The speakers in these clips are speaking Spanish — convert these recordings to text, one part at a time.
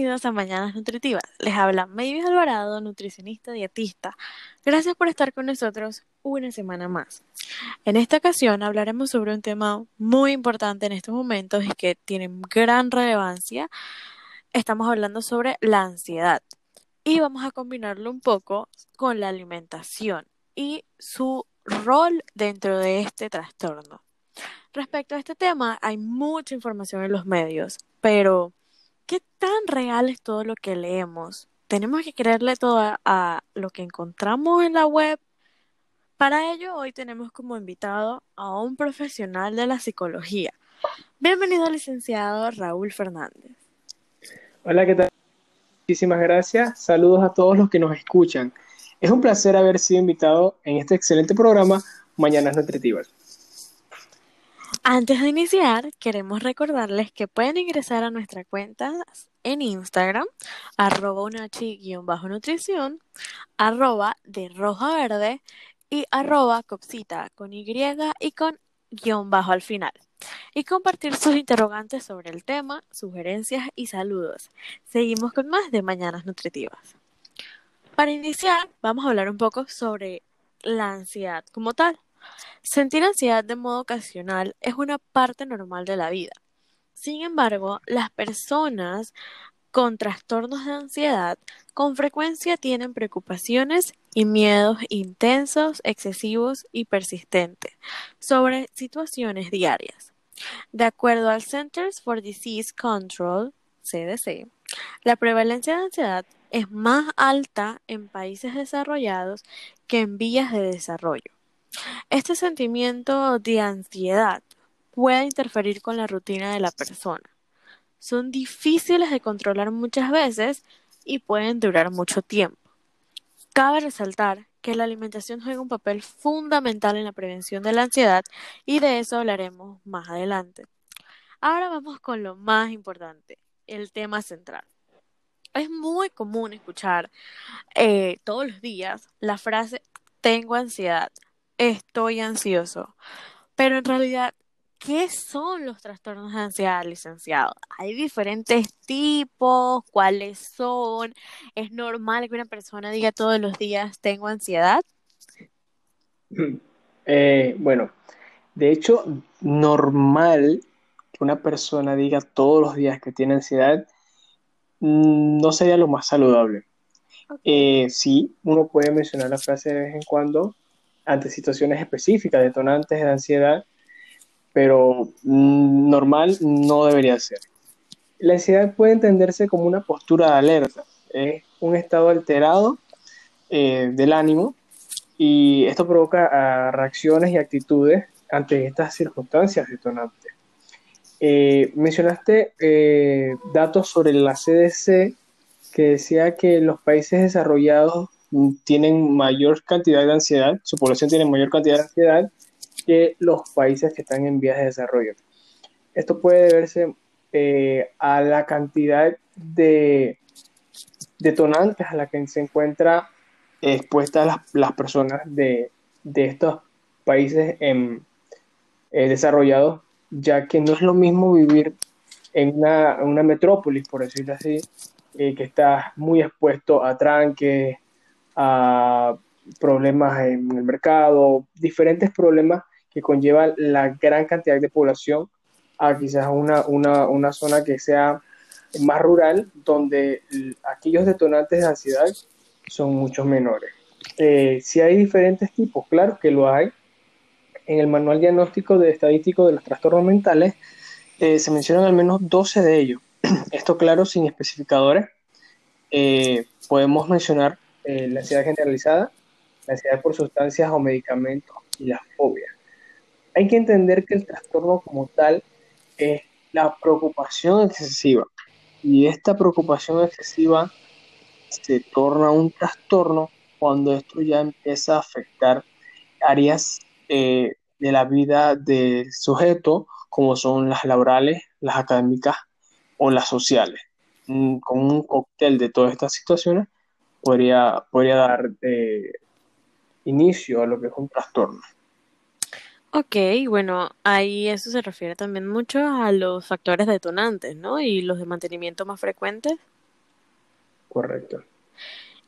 Bienvenidos a Mañanas Nutritivas. Les habla Mavis Alvarado, nutricionista dietista. Gracias por estar con nosotros una semana más. En esta ocasión hablaremos sobre un tema muy importante en estos momentos y que tiene gran relevancia. Estamos hablando sobre la ansiedad y vamos a combinarlo un poco con la alimentación y su rol dentro de este trastorno. Respecto a este tema, hay mucha información en los medios, pero ¿qué tan real es todo lo que leemos? ¿Tenemos que creerle todo a, lo que encontramos en la web? Para ello, hoy tenemos como invitado a un profesional de la psicología. Bienvenido, licenciado Raúl Fernández. Hola, ¿qué tal? Muchísimas gracias. Saludos a todos los que nos escuchan. Es un placer haber sido invitado en este excelente programa Mañanas Nutritivas. Antes de iniciar, queremos recordarles que pueden ingresar a nuestra cuenta en Instagram, arroba unachi-nutrición, arroba de roja verde y arroba copsita con Y y con guion bajo al final. Y compartir sus interrogantes sobre el tema, sugerencias y saludos. Seguimos con más de Mañanas Nutritivas. Para iniciar, vamos a hablar un poco sobre la ansiedad como tal. Sentir ansiedad de modo ocasional es una parte normal de la vida. Sin embargo, las personas con trastornos de ansiedad con frecuencia tienen preocupaciones y miedos intensos, excesivos y persistentes sobre situaciones diarias. De acuerdo al Centers for Disease Control, CDC, la prevalencia de ansiedad es más alta en países desarrollados que en vías de desarrollo. Este sentimiento de ansiedad puede interferir con la rutina de la persona. Son difíciles de controlar muchas veces y pueden durar mucho tiempo. Cabe resaltar que la alimentación juega un papel fundamental en la prevención de la ansiedad y de eso hablaremos más adelante. Ahora vamos con lo más importante, el tema central. Es muy común escuchar eh, todos los días la frase tengo ansiedad estoy ansioso. Pero en realidad, ¿qué son los trastornos de ansiedad, licenciado? Hay diferentes tipos, ¿cuáles son? ¿Es normal que una persona diga todos los días tengo ansiedad? Eh, bueno, de hecho, normal que una persona diga todos los días que tiene ansiedad mm, no sería lo más saludable. Eh, sí, uno puede mencionar la frase de vez en cuando, ante situaciones específicas, detonantes de ansiedad, pero mm, normal no debería ser. La ansiedad puede entenderse como una postura de alerta, es un estado alterado eh, del ánimo y esto provoca ah, reacciones y actitudes ante estas circunstancias detonantes. Eh, mencionaste eh, datos sobre la CDC que decía que los países desarrollados tienen mayor cantidad de ansiedad, su población tiene mayor cantidad de ansiedad que los países que están en vías de desarrollo. Esto puede deberse eh, a la cantidad de detonantes a la que se encuentra expuestas las, personas de, estos países en, eh, desarrollados, ya que no es lo mismo vivir en una, una metrópolis, por decirlo así, eh, que está muy expuesto a tranques, a problemas en el mercado, diferentes problemas que conllevan la gran cantidad de población a quizás una, una, una zona que sea más rural, donde aquellos detonantes de ansiedad son mucho menores. Eh, si hay diferentes tipos, claro que lo hay. En el manual diagnóstico de estadístico de los trastornos mentales eh, se mencionan al menos 12 de ellos. Esto, claro, sin especificadores. Eh, podemos mencionar eh, la ansiedad generalizada, la ansiedad por sustancias o medicamentos y la fobia. Hay que entender que el trastorno como tal es la preocupación excesiva y esta preocupación excesiva se torna un trastorno cuando esto ya empieza a afectar áreas eh, de la vida del sujeto como son las laborales, las académicas o las sociales. Mm, con un cóctel de todas estas situaciones podría, podría dar eh, inicio a lo que es un trastorno. Ok, bueno, ahí eso se refiere también mucho a los factores detonantes, ¿no? Y los de mantenimiento más frecuentes. Correcto.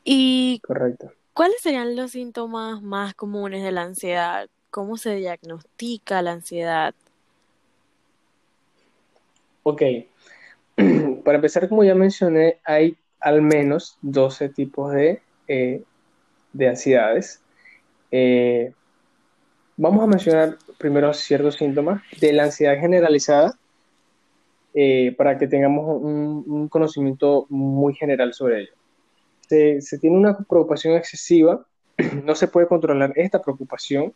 Y Correcto. ¿cuáles serían los síntomas más comunes de la ansiedad? ¿Cómo se diagnostica la ansiedad? Ok. Para empezar, como ya mencioné, hay al menos 12 tipos de, eh, de ansiedades. Eh, vamos a mencionar primero ciertos síntomas de la ansiedad generalizada eh, para que tengamos un, conocimiento muy general sobre ello. Se, tiene una preocupación excesiva, no se puede controlar esta preocupación.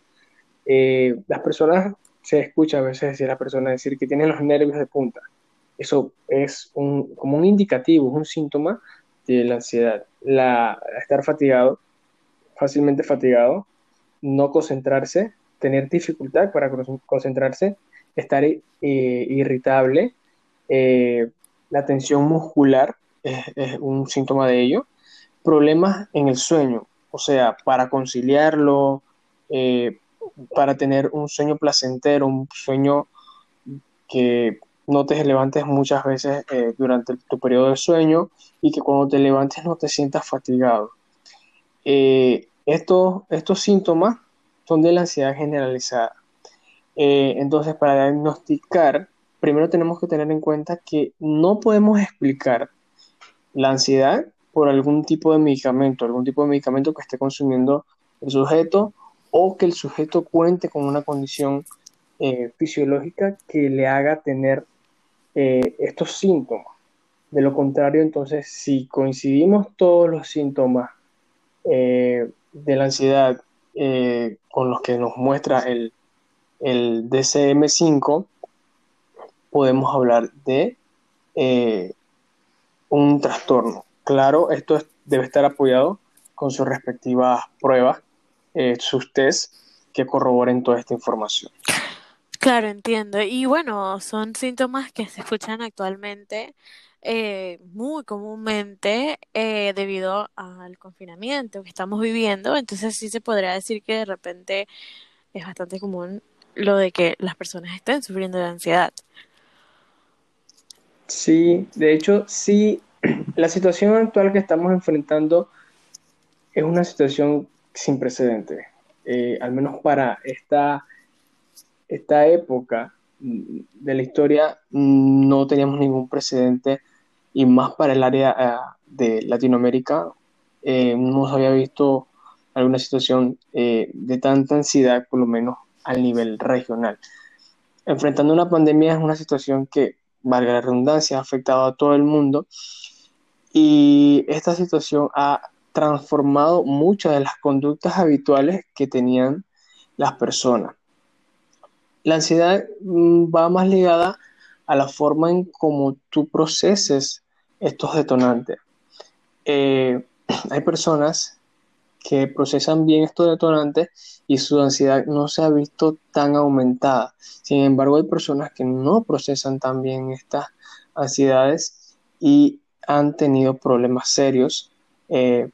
las personas, se escucha a veces decir a las personas decir que tienen los nervios de punta eso es un, como un indicativo, un síntoma de la ansiedad. La, estar fatigado, fácilmente fatigado, no concentrarse, tener dificultad para concentrarse, estar eh, irritable, eh, la tensión muscular es, un síntoma de ello, problemas en el sueño, o sea, para conciliarlo, eh, para tener un sueño placentero, un sueño que no te levantes muchas veces eh, durante tu periodo de sueño y que cuando te levantes no te sientas fatigado. Eh, estos, estos síntomas son de la ansiedad generalizada. Eh, entonces, para diagnosticar, primero tenemos que tener en cuenta que no podemos explicar la ansiedad por algún tipo de medicamento, algún tipo de medicamento que esté consumiendo el sujeto o que el sujeto cuente con una condición fisiológica que le haga tener eh, estos síntomas. De lo contrario, entonces, si coincidimos todos los síntomas eh, de la ansiedad eh, con los que nos muestra el, el DCM5, podemos hablar de un trastorno. Claro, esto debe estar apoyado con sus respectivas pruebas, sus test que corroboren toda esta información. Claro, entiendo. Y bueno, son síntomas que se escuchan actualmente eh, muy comúnmente eh, debido al confinamiento que estamos viviendo. Entonces sí se podría decir que de repente es bastante común lo de que las personas estén sufriendo de ansiedad. Sí, de hecho, sí, la situación actual que estamos enfrentando es una situación sin precedentes, eh, al menos para esta esta época de la historia no teníamos ningún precedente y más para el área eh, de Latinoamérica eh, no se había visto alguna situación eh, de tanta ansiedad, por lo menos al nivel regional. Enfrentando una pandemia es una situación que, valga la redundancia, ha afectado a todo el mundo y esta situación ha transformado muchas de las conductas habituales que tenían las personas. La ansiedad mm, va más ligada a la forma en cómo tú proceses estos detonantes. Eh, hay personas que procesan bien estos detonantes y su ansiedad no se ha visto tan aumentada. Sin embargo, hay personas que no procesan tan bien estas ansiedades y han tenido problemas serios eh,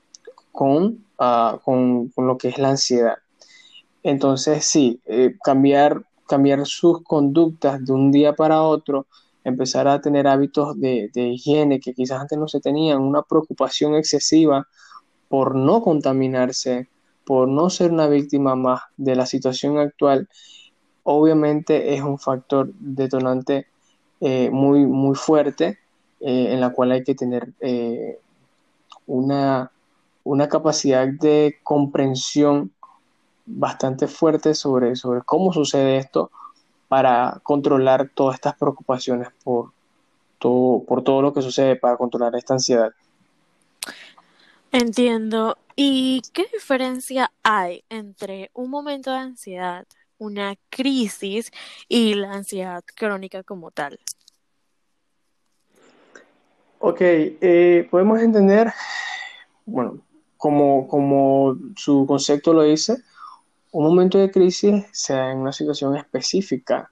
ah, con, con, lo que es la ansiedad. Entonces, sí, eh, cambiar cambiar sus conductas de un día para otro, empezar a tener hábitos de, higiene que quizás antes no se tenían, una preocupación excesiva por no contaminarse, por no ser una víctima más de la situación actual, obviamente es un factor detonante eh, muy, muy fuerte eh, en la cual hay que tener eh, una, una capacidad de comprensión bastante fuerte sobre, sobre cómo sucede esto para controlar todas estas preocupaciones por todo, por todo lo que sucede, para controlar esta ansiedad. Entiendo. ¿Y qué diferencia hay entre un momento de ansiedad, una crisis y la ansiedad crónica como tal? Ok, eh, podemos entender, bueno, como, como su concepto lo dice, un momento de crisis sea en una situación específica,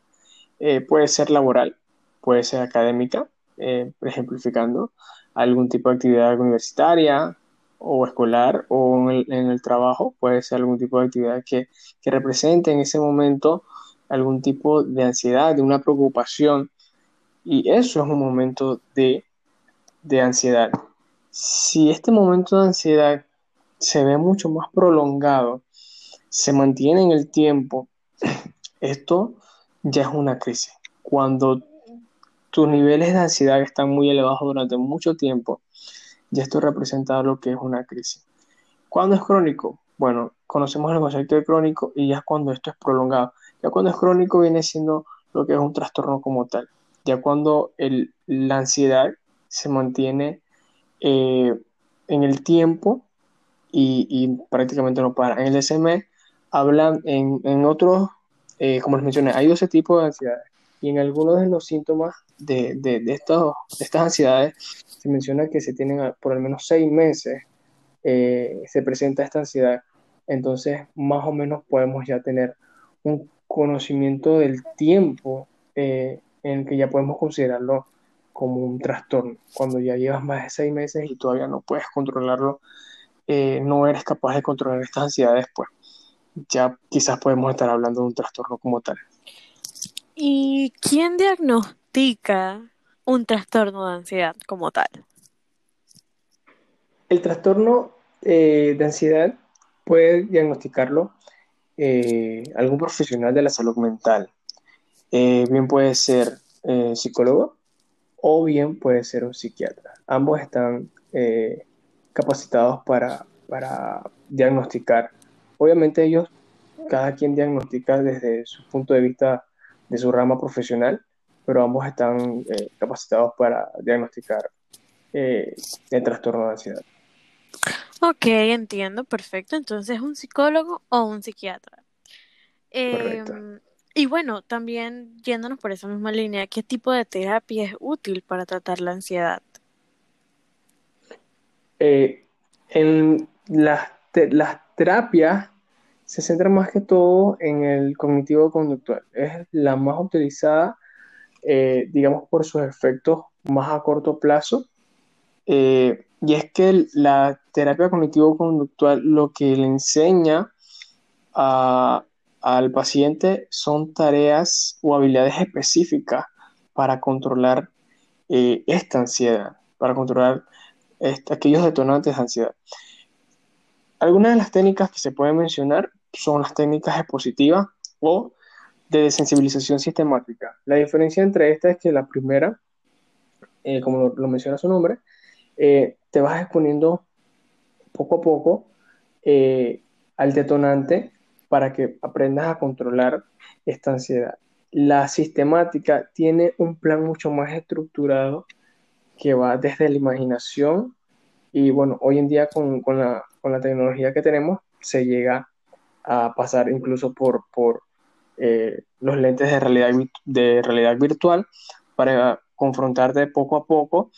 eh, puede ser laboral, puede ser académica, eh, ejemplificando algún tipo de actividad universitaria o escolar o en el, trabajo, puede ser algún tipo de actividad que, represente en ese momento algún tipo de ansiedad, de una preocupación. Y eso es un momento de, de ansiedad. si este momento de ansiedad se ve mucho más prolongado, se mantiene en el tiempo, esto ya es una crisis. Cuando tus niveles de ansiedad están muy elevados durante mucho tiempo, ya esto representa lo que es una crisis. ¿Cuándo es crónico? Bueno, conocemos el concepto de crónico y ya es cuando esto es prolongado. Ya cuando es crónico viene siendo lo que es un trastorno como tal. Ya cuando el, la ansiedad se mantiene eh, en el tiempo y, prácticamente no para. En el DSM hablan en, en otros, eh, como les mencioné, hay 12 tipos de ansiedades y en algunos de los síntomas de, de, de, estos, estas ansiedades se menciona que se tienen por al menos seis meses, eh, se presenta esta ansiedad. Entonces, más o menos podemos ya tener un conocimiento del tiempo en el que ya podemos considerarlo como un trastorno. Cuando ya llevas más de seis meses y todavía no puedes controlarlo, eh, no eres capaz de controlar estas ansiedades, pues ya quizás podemos estar hablando de un trastorno como tal. ¿Y quién diagnostica un trastorno de ansiedad como tal? El trastorno eh, de ansiedad puede diagnosticarlo eh, algún profesional de la salud mental. bien puede ser psicólogo, o bien puede ser un psiquiatra. Ambos están eh, capacitados para, diagnosticar. Obviamente ellos, cada quien diagnostica desde su punto de vista de su rama profesional, pero ambos están eh, capacitados para diagnosticar eh, el trastorno de ansiedad. Ok, entiendo, perfecto. Entonces, ¿un psicólogo o un psiquiatra? Em, y bueno, también yéndonos por esa misma línea, ¿qué tipo de terapia es útil para tratar la ansiedad? Eh, en las, las terapias se centran más que todo en el cognitivo conductual. Es la más utilizada, eh, digamos, por sus efectos más a corto plazo. Eh, y es que la terapia cognitivo conductual lo que le enseña a, al paciente son tareas o habilidades específicas para controlar eh, esta ansiedad, para controlar aquellos detonantes de ansiedad. Algunas de las técnicas que se pueden mencionar son las técnicas expositivas o de desensibilización sistemática. La diferencia entre estas es que la primera, eh, como lo, menciona su nombre, eh, te vas exponiendo poco a poco al detonante para que aprendas a controlar esta ansiedad. La sistemática tiene un plan mucho más estructurado que va desde la imaginación y bueno, hoy en día con, la, tecnología que tenemos se llega a pasar incluso por, por eh, los lentes de realidad, de realidad virtual para confrontarte poco a poco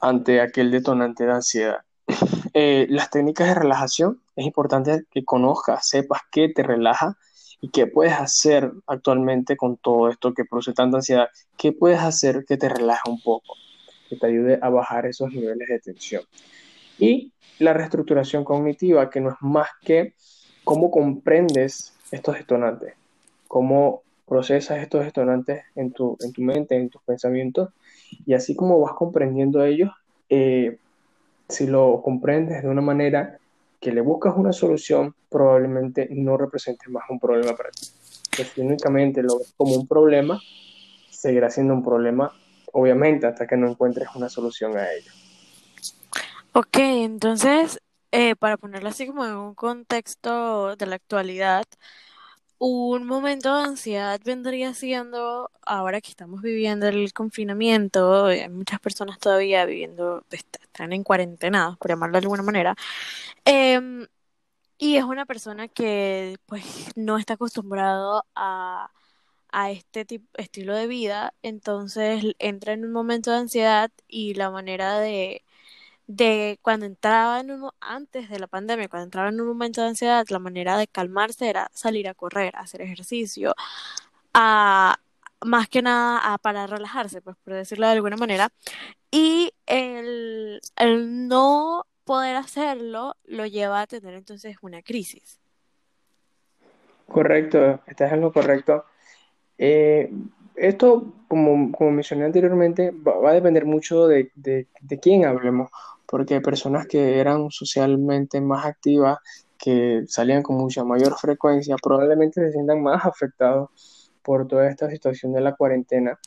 ante aquel detonante de ansiedad. Eh, las técnicas de relajación es importante que conozcas, sepas qué te relaja y qué puedes hacer actualmente con todo esto que produce tanta ansiedad. ¿Qué puedes hacer que te relaje un poco, que te ayude a bajar esos niveles de tensión? Y la reestructuración cognitiva, que no es más que cómo comprendes estos detonantes, cómo procesas estos detonantes en tu, en tu mente, en tus pensamientos, y así como vas comprendiendo ellos, eh, si lo comprendes de una manera que le buscas una solución, probablemente no represente más un problema para ti. si únicamente lo ves como un problema, seguirá siendo un problema, obviamente, hasta que no encuentres una solución a ello. Ok, entonces, eh, para ponerlo así como en un contexto de la actualidad, un momento de ansiedad vendría siendo, ahora que estamos viviendo el confinamiento, hay muchas personas todavía viviendo, están en cuarentena, por llamarlo de alguna manera, em, y es una persona que pues no está acostumbrado a, a este tipo, estilo de vida, entonces entra en un momento de ansiedad y la manera de de cuando entraba en un, antes de la pandemia, cuando entraba en un momento de ansiedad, la manera de calmarse era salir a correr, hacer ejercicio, a, más que nada a, para relajarse, pues por decirlo de alguna manera. Y el, el no poder hacerlo lo lleva a tener entonces una crisis. Correcto, estás en lo correcto. Eh, esto, como, como mencioné anteriormente, va, a depender mucho de, de, de quién hablemos porque personas que eran socialmente más activas, que salían con mucha mayor frecuencia, probablemente se sientan más afectados por toda esta situación de la cuarentena,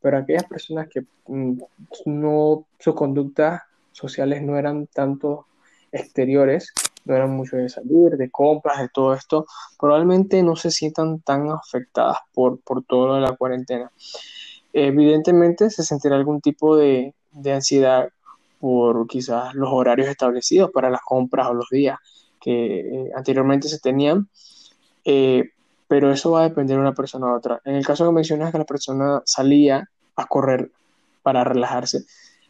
pero aquellas personas que mm, no, sus conductas sociales no eran tanto exteriores, no eran mucho de salir, de compras, de todo esto, probablemente no se sientan tan afectadas por, por todo lo de la cuarentena. Evidentemente se sentirá algún tipo de, de ansiedad por quizás los horarios establecidos para las compras o los días que eh, anteriormente se tenían, eh, pero eso va a depender de una persona a otra. En el caso que mencionas que la persona salía a correr para relajarse,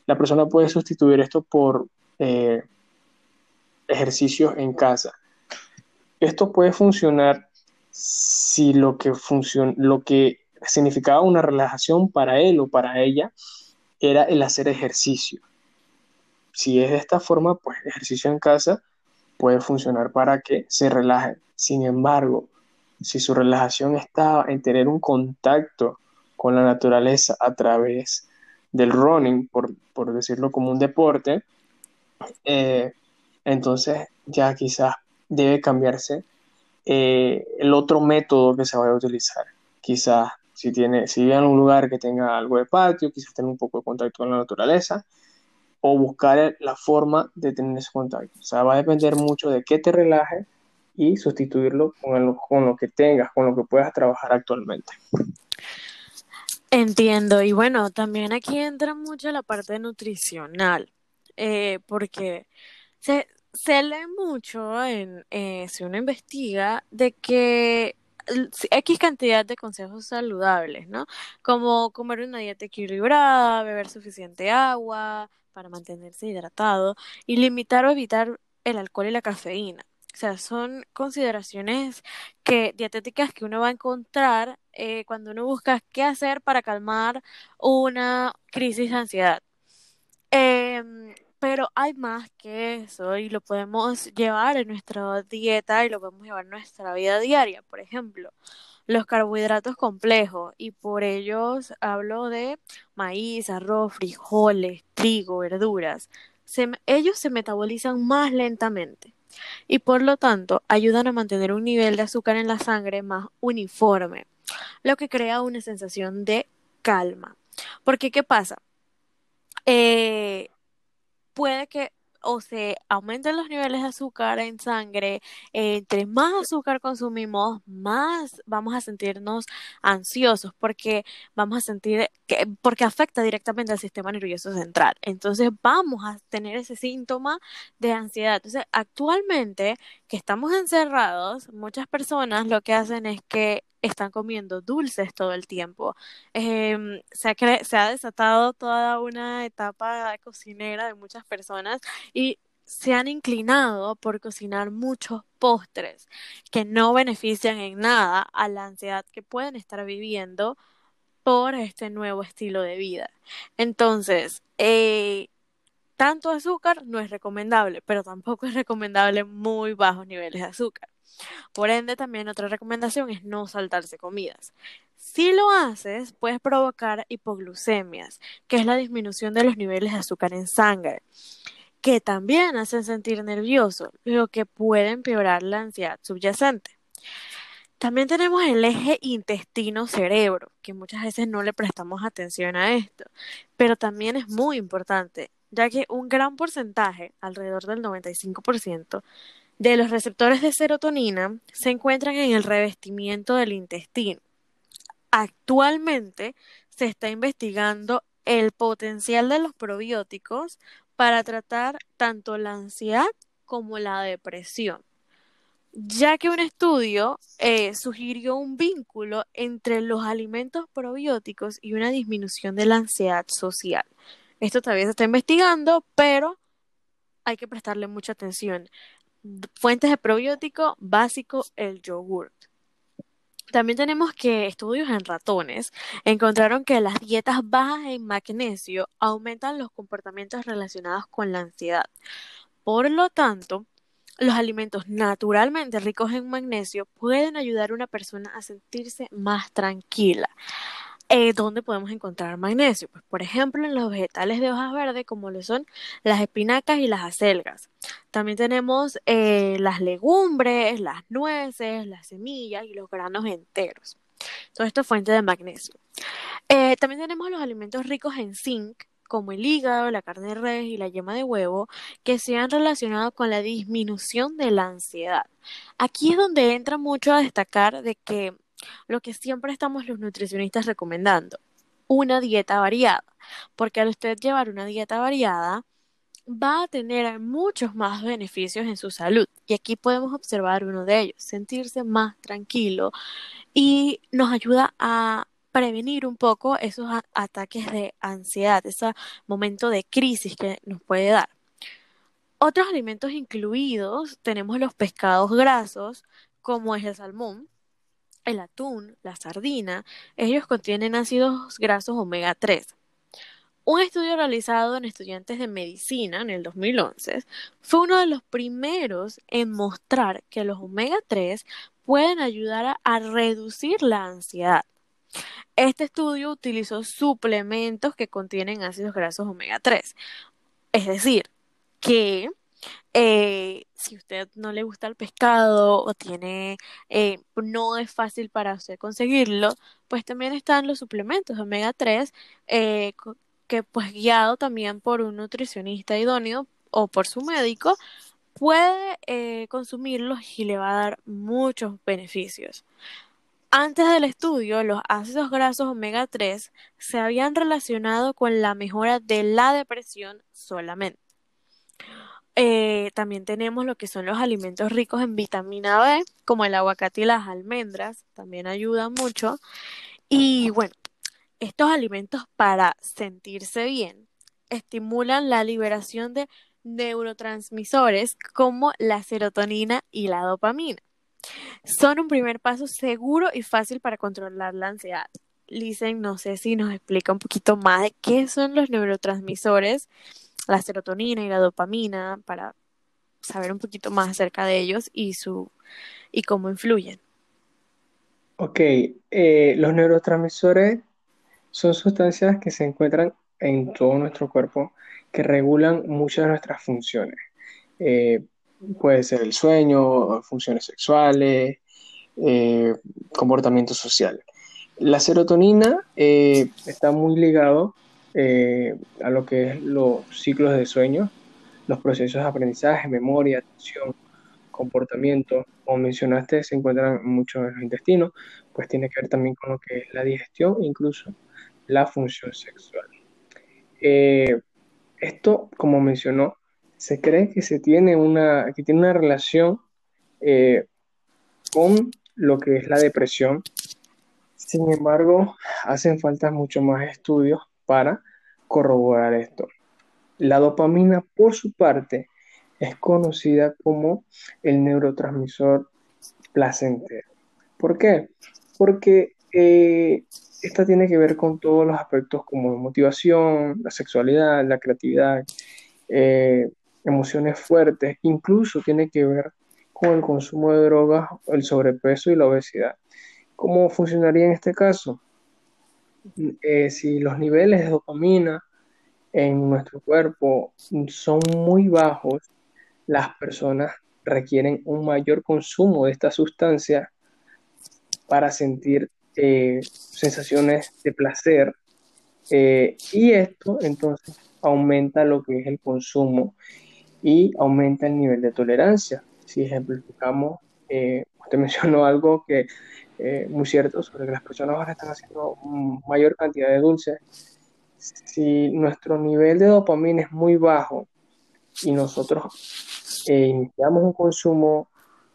la persona puede sustituir esto por eh, ejercicios en casa. Esto puede funcionar si lo que, lo que significaba una relajación para él o para ella era el hacer ejercicio. Si es de esta forma, pues ejercicio en casa puede funcionar para que se relaje. Sin embargo, si su relajación estaba en tener un contacto con la naturaleza a través del running, por, decirlo como un deporte, eh, entonces ya quizás debe cambiarse eh, el otro método que se vaya a utilizar. Quizás si tiene, si vive en un lugar que tenga algo de patio, quizás tener un poco de contacto con la naturaleza, o buscar la forma de tener ese contacto. O sea, va a depender mucho de qué te relaje y sustituirlo con, con lo que tengas, con lo que puedas trabajar actualmente. Entiendo, y bueno, también aquí entra mucho la parte nutricional, eh, porque se, se lee mucho en, eh, si uno investiga, de que X cantidad de consejos saludables, ¿no? Como comer una dieta equilibrada, beber suficiente agua para mantenerse hidratado y limitar o evitar el alcohol y la cafeína. O sea, son consideraciones que, dietéticas que uno va a encontrar eh, cuando uno busca qué hacer para calmar una crisis de ansiedad. Em, pero hay más que eso y lo podemos llevar en nuestra dieta y lo podemos llevar en nuestra vida diaria. Por ejemplo, los carbohidratos complejos y por ellos hablo de maíz, arroz, frijoles, trigo, verduras. ellos se metabolizan más lentamente y por lo tanto ayudan a mantener un nivel de azúcar en la sangre más uniforme, lo que crea una sensación de calma. Porque, ¿qué pasa? Eh, puede que o se aumenten los niveles de azúcar en sangre, entre más azúcar consumimos, más vamos a sentirnos ansiosos porque vamos a sentir que, porque afecta directamente al sistema nervioso central. Entonces vamos a tener ese síntoma de ansiedad. Entonces, actualmente que estamos encerrados, muchas personas lo que hacen es que están comiendo dulces todo el tiempo. Em, se, ha desatado toda una etapa cocinera de muchas personas y se han inclinado por cocinar muchos postres que no benefician en nada a la ansiedad que pueden estar viviendo por este nuevo estilo de vida. Entonces, eh, tanto azúcar no es recomendable, pero tampoco es recomendable muy bajos niveles de azúcar. Por ende, también otra recomendación es no saltarse comidas. Si lo haces, puedes provocar hipoglucemias, que es la disminución de los niveles de azúcar en sangre, que también hacen sentir nervioso, lo que puede empeorar la ansiedad subyacente. También tenemos el eje intestino-cerebro, que muchas veces no le prestamos atención a esto, pero también es muy importante, ya que un gran porcentaje, alrededor del 95%, de los receptores de serotonina se encuentran en el revestimiento del intestino. Actualmente se está investigando el potencial de los probióticos para tratar tanto la ansiedad como la depresión, ya que un estudio eh, sugirió un vínculo entre los alimentos probióticos y una disminución de la ansiedad social. Esto todavía se está investigando, pero hay que prestarle mucha atención fuentes de probiótico básico, el yogur. También tenemos que estudios en ratones encontraron que las dietas bajas en magnesio aumentan los comportamientos relacionados con la ansiedad. Por lo tanto, los alimentos naturalmente ricos en magnesio pueden ayudar a una persona a sentirse más tranquila. Eh, ¿Dónde podemos encontrar magnesio? Pues, por ejemplo, en los vegetales de hojas verdes, como lo son las espinacas y las acelgas. También tenemos eh, las legumbres, las nueces, las semillas y los granos enteros. Todo esto es fuente de magnesio. Eh, también tenemos los alimentos ricos en zinc, como el hígado, la carne de res y la yema de huevo, que se han relacionado con la disminución de la ansiedad. Aquí es donde entra mucho a destacar de que lo que siempre estamos los nutricionistas recomendando, una dieta variada, porque al usted llevar una dieta variada, va a tener muchos más beneficios en su salud. Y aquí podemos observar uno de ellos, sentirse más tranquilo y nos ayuda a prevenir un poco esos ataques de ansiedad, ese momento de crisis que nos puede dar. Otros alimentos incluidos tenemos los pescados grasos, como es el salmón, el atún, la sardina, ellos contienen ácidos grasos omega 3. Un estudio realizado en estudiantes de medicina en el 2011 fue uno de los primeros en mostrar que los omega 3 pueden ayudar a, reducir la ansiedad. Este estudio utilizó suplementos que contienen ácidos grasos omega 3. Es decir, que eh, si usted no le gusta el pescado o tiene, eh, no es fácil para usted conseguirlo, pues también están los suplementos omega 3, eh, que pues guiado también por un nutricionista idóneo o por su médico, puede consumirlos y le va a dar muchos beneficios. Antes del estudio, los ácidos grasos omega 3 se habían relacionado con la mejora de la depresión solamente. Eh, también tenemos lo que son los alimentos ricos en vitamina B, como el aguacate y las almendras, también ayudan mucho. Y bueno, estos alimentos para sentirse bien estimulan la liberación de neurotransmisores como la serotonina y la dopamina. Son un primer paso seguro y fácil para controlar la ansiedad. Lisen, no sé si nos explica un poquito más de qué son los neurotransmisores la serotonina y la dopamina para saber un poquito más acerca de ellos y su y cómo influyen. Ok, eh, los neurotransmisores son sustancias que se encuentran en todo nuestro cuerpo que regulan muchas de nuestras funciones. Eh, puede ser el sueño, funciones sexuales, eh, comportamiento social. La serotonina está muy ligado eh, a lo que es los ciclos de sueño, los procesos de aprendizaje, memoria, atención, comportamiento, como mencionaste, se encuentran mucho en los intestinos, pues tiene que ver también con lo que es la digestión incluso la función sexual. Eh, esto, como mencionó, se cree que se tiene una, que tiene una relación eh, con lo que es la depresión. Sin embargo, hacen falta mucho más estudios para corroborar esto. La dopamina, por su parte, es conocida como el neurotransmisor placentero. ¿Por qué? Porque eh, esta tiene que ver con todos los aspectos como motivación, la sexualidad, la creatividad, eh, emociones fuertes, incluso tiene que ver con el consumo de drogas, el sobrepeso y la obesidad. ¿Cómo funcionaría en este caso? Eh, si los niveles de dopamina en nuestro cuerpo son muy bajos, las personas requieren un mayor consumo de esta sustancia para sentir eh, sensaciones de placer eh, y esto entonces aumenta lo que es el consumo y aumenta el nivel de tolerancia. Si ejemplificamos, usted mencionó algo que eh, muy cierto sobre que las personas ahora están haciendo mayor cantidad de dulces. Si nuestro nivel de dopamina es muy bajo y nosotros eh, iniciamos un consumo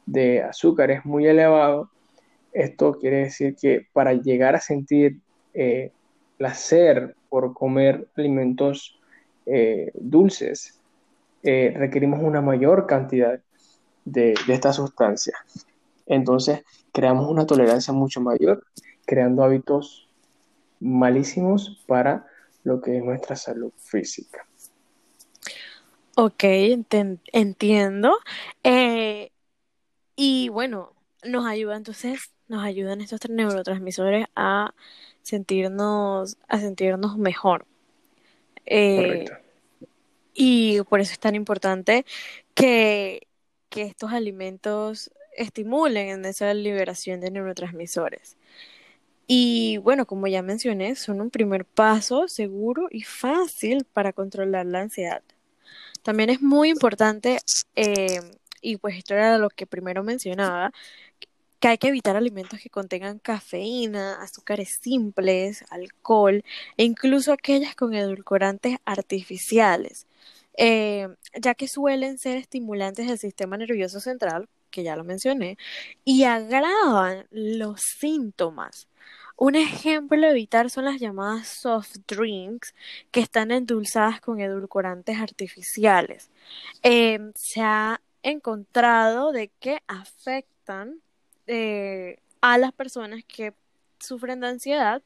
de azúcares muy elevado, esto quiere decir que para llegar a sentir eh, placer por comer alimentos dulces, requerimos una mayor cantidad de, de esta sustancia. Entonces, creamos una tolerancia mucho mayor, creando hábitos malísimos para lo que es nuestra salud física. Ok, entiendo. Eh, y bueno, nos ayuda entonces, nos ayudan estos neurotransmisores a sentirnos, a sentirnos mejor. Eh, y por eso es tan importante que, que estos alimentos estimulen en esa liberación de neurotransmisores. Y bueno, como ya mencioné, son un primer paso seguro y fácil para controlar la ansiedad. También es muy importante, eh, y pues esto era lo que primero mencionaba, que hay que evitar alimentos que contengan cafeína, azúcares simples, alcohol e incluso aquellas con edulcorantes artificiales, eh, ya que suelen ser estimulantes del sistema nervioso central, que ya lo mencioné, y agravan los síntomas. Un ejemplo de evitar son las llamadas soft drinks que están endulzadas con edulcorantes artificiales. Eh, se ha encontrado de que afectan eh, a las personas que sufren de ansiedad,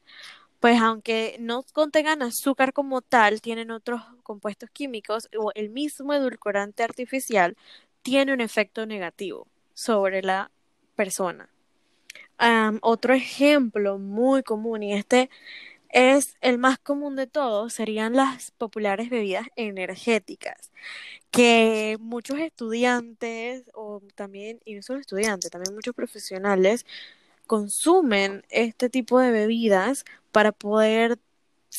pues aunque no contengan azúcar como tal, tienen otros compuestos químicos o el mismo edulcorante artificial tiene un efecto negativo sobre la persona otro ejemplo muy común, y este es el más común de todos, serían las populares bebidas energéticas, que muchos estudiantes, o también, y no solo estudiantes, también muchos profesionales, consumen este tipo de bebidas para poder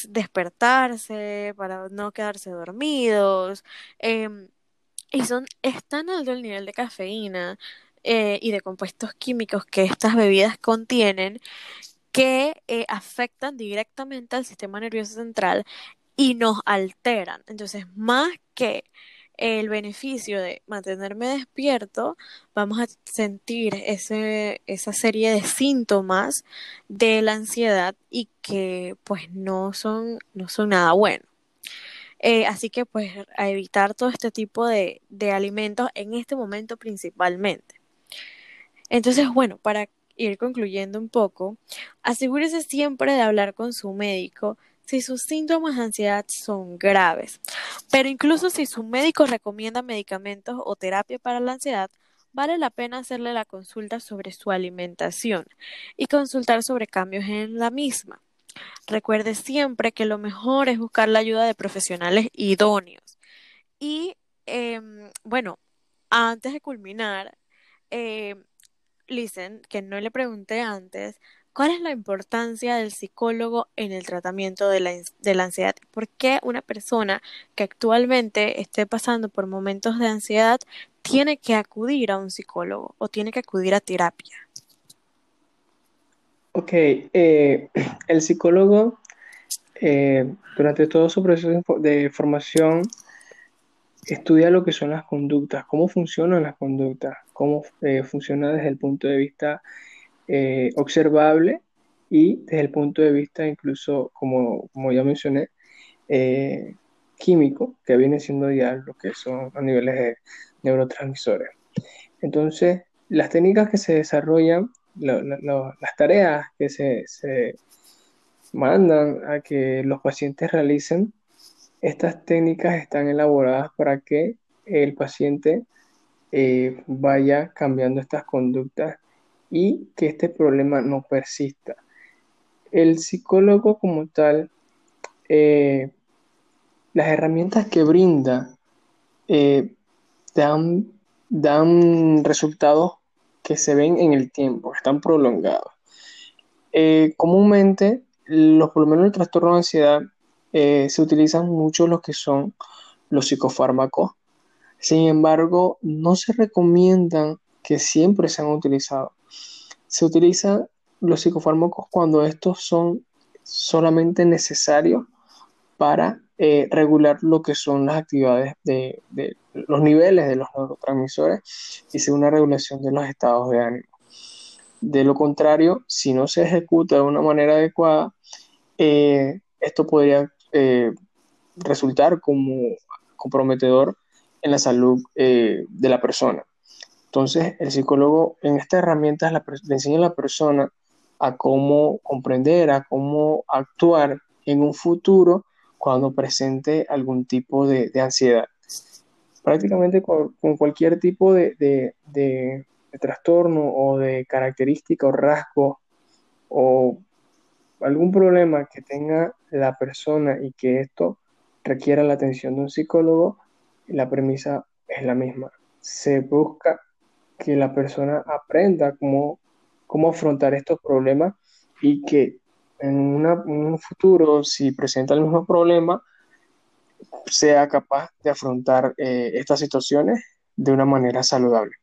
despertarse, para no quedarse dormidos. Em, y son, es tan alto el nivel de cafeína eh, y de compuestos químicos que estas bebidas contienen que eh, afectan directamente al sistema nervioso central y nos alteran. Entonces, más que el beneficio de mantenerme despierto, vamos a sentir ese, esa serie de síntomas de la ansiedad y que pues no son, no son nada bueno. Eh, así que pues a evitar todo este tipo de, de alimentos en este momento principalmente. Entonces, bueno, para ir concluyendo un poco, asegúrese siempre de hablar con su médico si sus síntomas de ansiedad son graves. Pero incluso si su médico recomienda medicamentos o terapia para la ansiedad, vale la pena hacerle la consulta sobre su alimentación y consultar sobre cambios en la misma. Recuerde siempre que lo mejor es buscar la ayuda de profesionales idóneos. Y em, bueno, antes de culminar, eh, Listen, que no le pregunté antes, ¿cuál es la importancia del psicólogo en el tratamiento de la, de la ansiedad? ¿Por qué una persona que actualmente esté pasando por momentos de ansiedad tiene que acudir a un psicólogo o tiene que acudir a terapia? Ok, eh, el psicólogo eh, durante todo su proceso de formación estudia lo que son las conductas, cómo funcionan las conductas, cómo eh, funciona desde el punto de vista eh, observable y desde el punto de vista incluso, como, como ya mencioné, químico, que viene siendo ya lo que son a niveles de neurotransmisores. Entonces, las técnicas que se desarrollan, las tareas que se, se mandan a que los pacientes realicen, estas técnicas están elaboradas para que el paciente eh, vaya cambiando estas conductas y que este problema no persista. El psicólogo como tal, eh, las herramientas que brinda eh, dan, dan resultados que se ven en el tiempo, están prolongados. comúnmente, los, por lo menos el trastorno de ansiedad eh, se utilizan mucho lo que son los psicofármacos. Sin embargo, no se recomiendan que siempre sean utilizados. Se utilizan los psicofármacos cuando estos son solamente necesarios para eh, regular lo que son las actividades de, los niveles de los neurotransmisores y según una regulación de los estados de ánimo. De lo contrario, si no se ejecuta de una manera adecuada, eh, esto podría eh, resultar como comprometedor en la salud de la persona. Entonces, el psicólogo en estas herramientas le enseña a la persona a cómo comprender, a cómo actuar en un futuro cuando presente algún tipo de, ansiedad. Prácticamente con, cualquier tipo de, de, trastorno o de característica o rasgo o algún problema que tenga la persona y que esto requiera la atención de un psicólogo, la premisa es la misma. Se busca que la persona aprenda cómo, cómo afrontar estos problemas y que en, un futuro, si presenta el mismo problema, sea capaz de afrontar eh, estas situaciones de una manera saludable.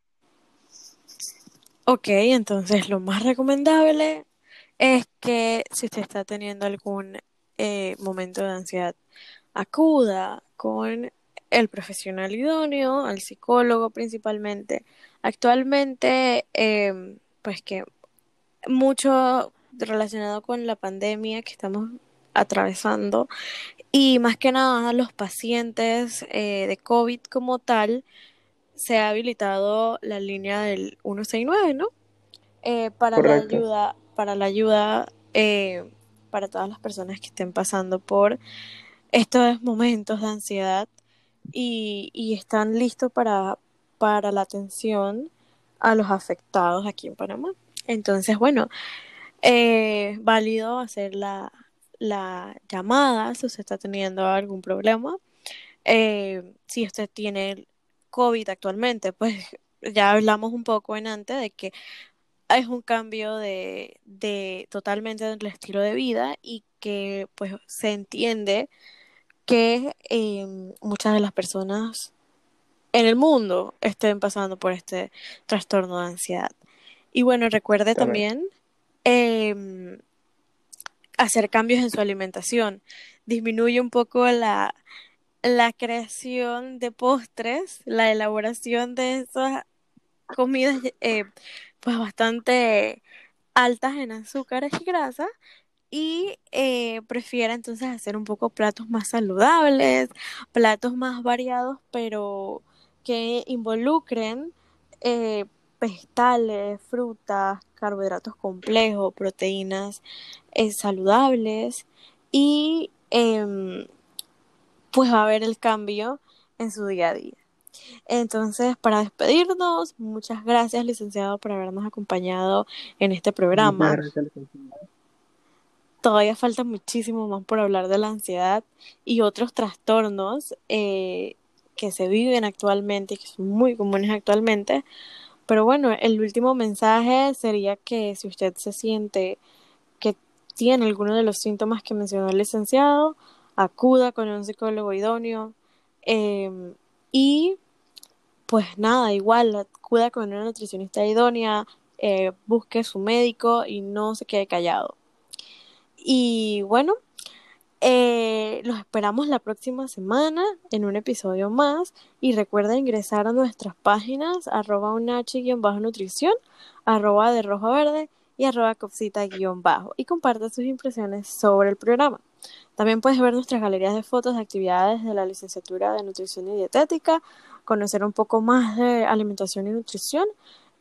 Ok, entonces lo más recomendable es que si usted está teniendo algún eh, momento de ansiedad, acuda con el profesional idóneo, al psicólogo principalmente. Actualmente, em, pues que mucho relacionado con la pandemia que estamos atravesando y más que nada los pacientes eh, de COVID como tal, se ha habilitado la línea del 169, ¿no? Eh, para la ayuda, para la ayuda eh, para todas las personas que estén pasando por estos momentos de ansiedad y, y están listos para, para la atención a los afectados aquí en Panamá. Entonces, bueno, eh, válido hacer la, la llamada si usted está teniendo algún problema. Eh, si usted tiene COVID actualmente, pues ya hablamos un poco en antes de que es un cambio de, de totalmente del estilo de vida y que pues se entiende que eh, muchas de las personas en el mundo estén pasando por este trastorno de ansiedad. Y bueno, recuerde también eh, hacer cambios en su alimentación. Disminuye un poco la, la creación de postres, la elaboración de esas comidas eh, pues bastante altas en azúcares y grasas y eh, prefiera entonces hacer un poco platos más saludables, platos más variados, pero que involucren eh, vegetales, frutas, carbohidratos complejos, proteínas eh, saludables y em, pues va a haber el cambio en su día a día. Entonces, para despedirnos, muchas gracias, licenciado, por habernos acompañado en este programa. Todavía falta muchísimo más por hablar de la ansiedad y otros trastornos eh, que se viven actualmente y que son muy comunes actualmente. Pero bueno, el último mensaje sería que si usted se siente que tiene alguno de los síntomas que mencionó el licenciado, acuda con un psicólogo idóneo em, y pues nada, igual acuda con una nutricionista idónea, eh, busque su médico y no se quede callado. Y bueno, eh, los esperamos la próxima semana en un episodio más y recuerda ingresar a nuestras páginas arroba bajo nutrición arroba de rojo verde y arroba copsita guion bajo y comparte sus impresiones sobre el programa. También puedes ver nuestras galerías de fotos de actividades de la licenciatura de nutrición y dietética, conocer un poco más de alimentación y nutrición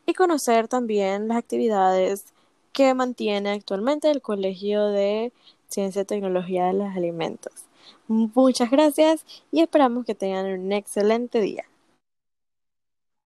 y conocer también las actividades que mantiene actualmente el Colegio de Ciencia y Tecnología de los Alimentos. Muchas gracias y esperamos que tengan un excelente día.